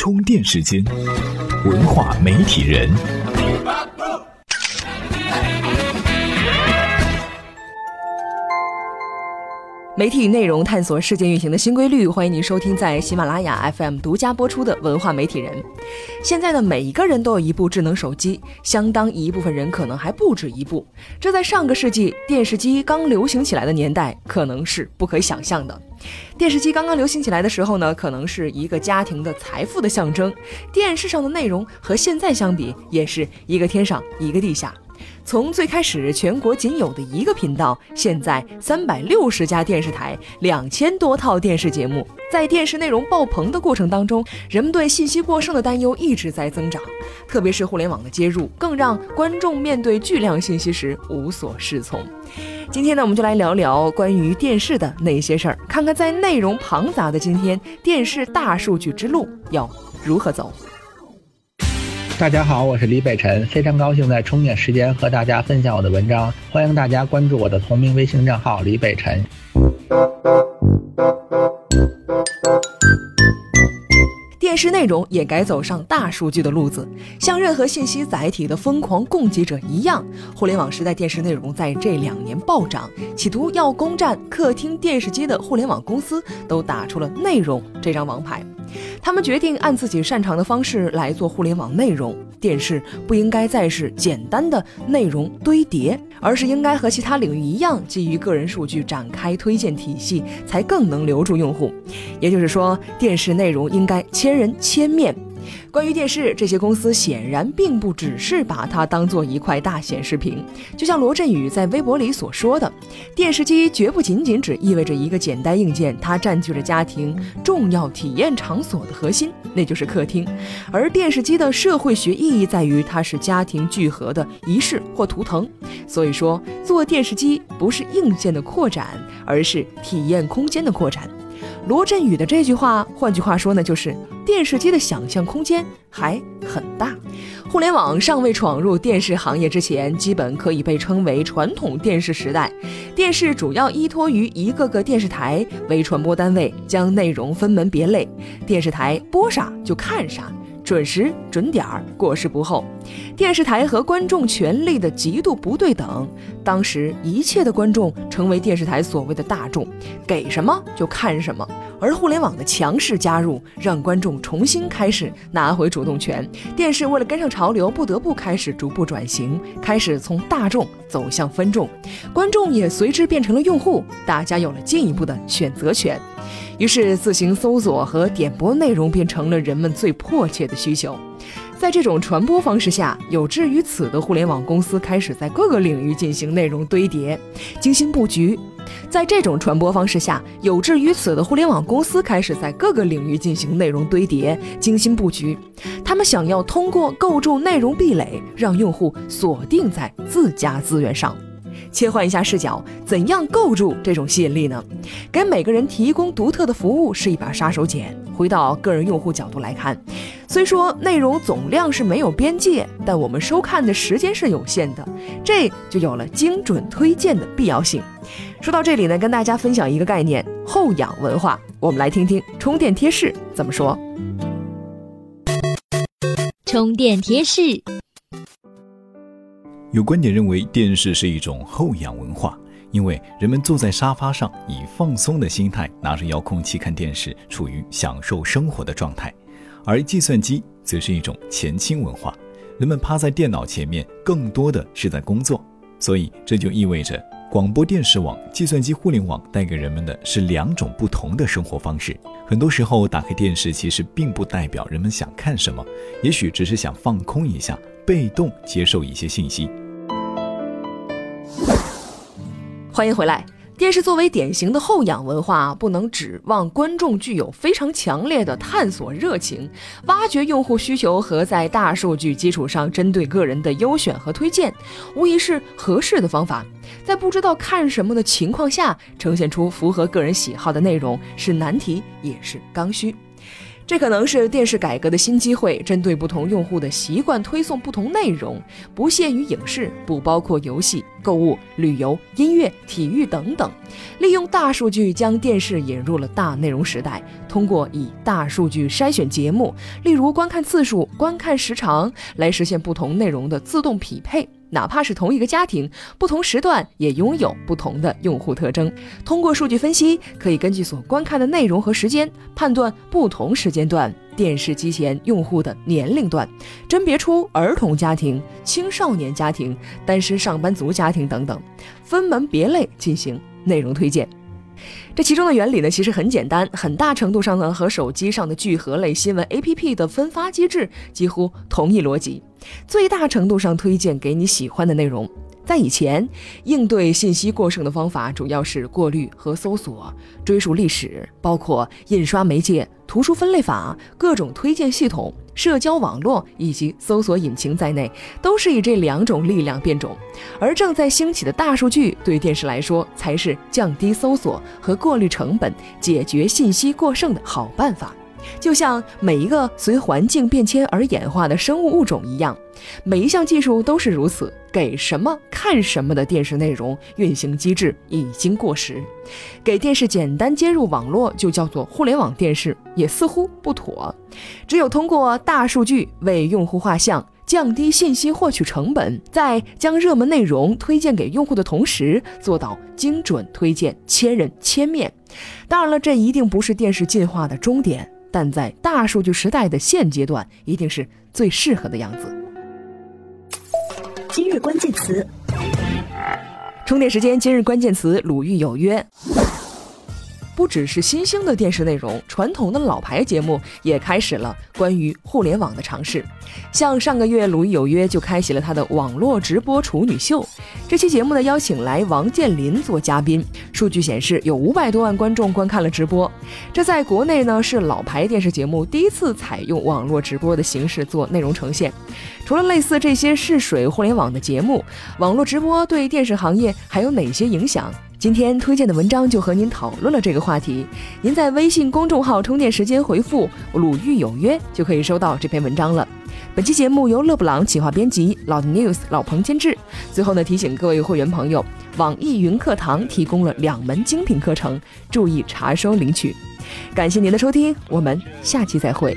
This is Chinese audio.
充电时间，文化媒体人。媒体内容探索世界运行的新规律，欢迎您收听在喜马拉雅 FM 独家播出的《文化媒体人》。现在的每一个人都有一部智能手机，相当一部分人可能还不止一部。这在上个世纪电视机刚流行起来的年代，可能是不可想象的。电视机刚刚流行起来的时候呢，可能是一个家庭的财富的象征。电视上的内容和现在相比，也是一个天上一个地下。从最开始全国仅有的一个频道，现在三百六十家电视台，两千多套电视节目，在电视内容爆棚的过程当中，人们对信息过剩的担忧一直在增长，特别是互联网的接入，更让观众面对巨量信息时无所适从。今天呢，我们就来聊聊关于电视的那些事儿，看看在内容庞杂的今天，电视大数据之路要如何走。大家好，我是李北辰，非常高兴在充电时间和大家分享我的文章，欢迎大家关注我的同名微信账号李北辰。电视内容也该走上大数据的路子，像任何信息载体的疯狂供给者一样，互联网时代电视内容在这两年暴涨，企图要攻占客厅电视机的互联网公司都打出了内容这张王牌。他们决定按自己擅长的方式来做互联网内容。电视不应该再是简单的内容堆叠，而是应该和其他领域一样，基于个人数据展开推荐体系，才更能留住用户。也就是说，电视内容应该千人千面。关于电视，这些公司显然并不只是把它当做一块大显示屏。就像罗振宇在微博里所说的，电视机绝不仅仅只意味着一个简单硬件，它占据着家庭重要体验场所的核心，那就是客厅。而电视机的社会学意义在于，它是家庭聚合的仪式或图腾。所以说，做电视机不是硬件的扩展，而是体验空间的扩展。罗振宇的这句话，换句话说呢，就是电视机的想象空间还很大。互联网尚未闯入电视行业之前，基本可以被称为传统电视时代。电视主要依托于一个个电视台为传播单位，将内容分门别类，电视台播啥就看啥。准时准点儿，过时不候。电视台和观众权力的极度不对等，当时一切的观众成为电视台所谓的大众，给什么就看什么。而互联网的强势加入，让观众重新开始拿回主动权。电视为了跟上潮流，不得不开始逐步转型，开始从大众走向分众，观众也随之变成了用户，大家有了进一步的选择权。于是，自行搜索和点播内容变成了人们最迫切的需求。在这种传播方式下，有志于此的互联网公司开始在各个领域进行内容堆叠、精心布局。在这种传播方式下，有志于此的互联网公司开始在各个领域进行内容堆叠、精心布局。他们想要通过构筑内容壁垒，让用户锁定在自家资源上。切换一下视角，怎样构筑这种吸引力呢？给每个人提供独特的服务是一把杀手锏。回到个人用户角度来看，虽说内容总量是没有边界，但我们收看的时间是有限的，这就有了精准推荐的必要性。说到这里呢，跟大家分享一个概念——后仰文化。我们来听听充电贴士怎么说。充电贴士。有观点认为，电视是一种后仰文化，因为人们坐在沙发上，以放松的心态拿着遥控器看电视，处于享受生活的状态；而计算机则是一种前倾文化，人们趴在电脑前面，更多的是在工作。所以，这就意味着，广播电视网、计算机互联网带给人们的是两种不同的生活方式。很多时候，打开电视其实并不代表人们想看什么，也许只是想放空一下。被动接受一些信息。欢迎回来。电视作为典型的后仰文化，不能指望观众具有非常强烈的探索热情，挖掘用户需求和在大数据基础上针对个人的优选和推荐，无疑是合适的方法。在不知道看什么的情况下，呈现出符合个人喜好的内容是难题，也是刚需。这可能是电视改革的新机会，针对不同用户的习惯推送不同内容，不限于影视，不包括游戏、购物、旅游、音乐、体育等等，利用大数据将电视引入了大内容时代。通过以大数据筛选节目，例如观看次数、观看时长，来实现不同内容的自动匹配。哪怕是同一个家庭，不同时段也拥有不同的用户特征。通过数据分析，可以根据所观看的内容和时间，判断不同时间段电视机前用户的年龄段，甄别出儿童家庭、青少年家庭、单身上班族家庭等等，分门别类进行内容推荐。这其中的原理呢，其实很简单，很大程度上呢和手机上的聚合类新闻 APP 的分发机制几乎同一逻辑。最大程度上推荐给你喜欢的内容。在以前，应对信息过剩的方法主要是过滤和搜索。追溯历史，包括印刷媒介、图书分类法、各种推荐系统、社交网络以及搜索引擎在内，都是以这两种力量变种。而正在兴起的大数据，对电视来说，才是降低搜索和过滤成本、解决信息过剩的好办法。就像每一个随环境变迁而演化的生物物种一样，每一项技术都是如此。给什么看什么的电视内容运行机制已经过时，给电视简单接入网络就叫做互联网电视，也似乎不妥。只有通过大数据为用户画像，降低信息获取成本，在将热门内容推荐给用户的同时，做到精准推荐，千人千面。当然了，这一定不是电视进化的终点。但在大数据时代的现阶段，一定是最适合的样子。今日关键词：充电时间。今日关键词：鲁豫有约。不只是新兴的电视内容，传统的老牌节目也开始了关于互联网的尝试。像上个月，鲁豫有约就开启了他的网络直播处女秀。这期节目呢，邀请来王健林做嘉宾。数据显示，有五百多万观众观看了直播。这在国内呢，是老牌电视节目第一次采用网络直播的形式做内容呈现。除了类似这些试水互联网的节目，网络直播对电视行业还有哪些影响？今天推荐的文章就和您讨论了这个话题。您在微信公众号“充电时间”回复“鲁豫有约”就可以收到这篇文章了。本期节目由勒布朗企划编辑，老 news 老彭监制。最后呢，提醒各位会员朋友，网易云课堂提供了两门精品课程，注意查收领取。感谢您的收听，我们下期再会。